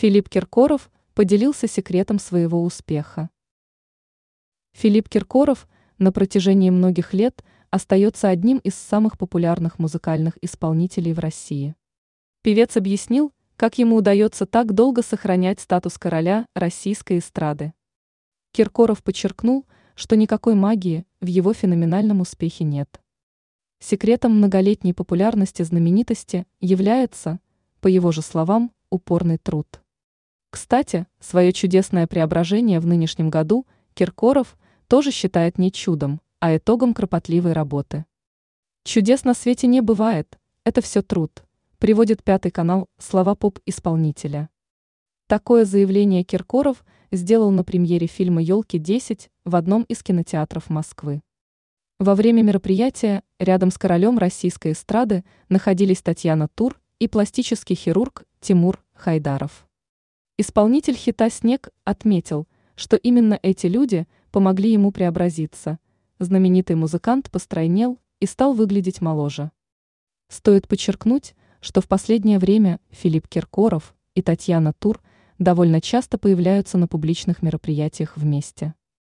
Филипп Киркоров поделился секретом своего успеха. Филипп Киркоров на протяжении многих лет остается одним из самых популярных музыкальных исполнителей в России. Певец объяснил, как ему удается так долго сохранять статус короля российской эстрады. Киркоров подчеркнул, что никакой магии в его феноменальном успехе нет. Секретом многолетней популярности знаменитости является, по его же словам, упорный труд. Кстати, свое чудесное преображение в нынешнем году Киркоров тоже считает не чудом, а итогом кропотливой работы. Чудес на свете не бывает, это все труд, приводит пятый канал слова поп-исполнителя. Такое заявление Киркоров сделал на премьере фильма «Елки-10» в одном из кинотеатров Москвы. Во время мероприятия рядом с королем российской эстрады находились Татьяна Тур и пластический хирург Тимур Хайдаров. Исполнитель хита «Снег» отметил, что именно эти люди помогли ему преобразиться – знаменитый музыкант постройнел и стал выглядеть моложе. Стоит подчеркнуть, что в последнее время Филипп Киркоров и Татьяна Тур довольно часто появляются на публичных мероприятиях вместе.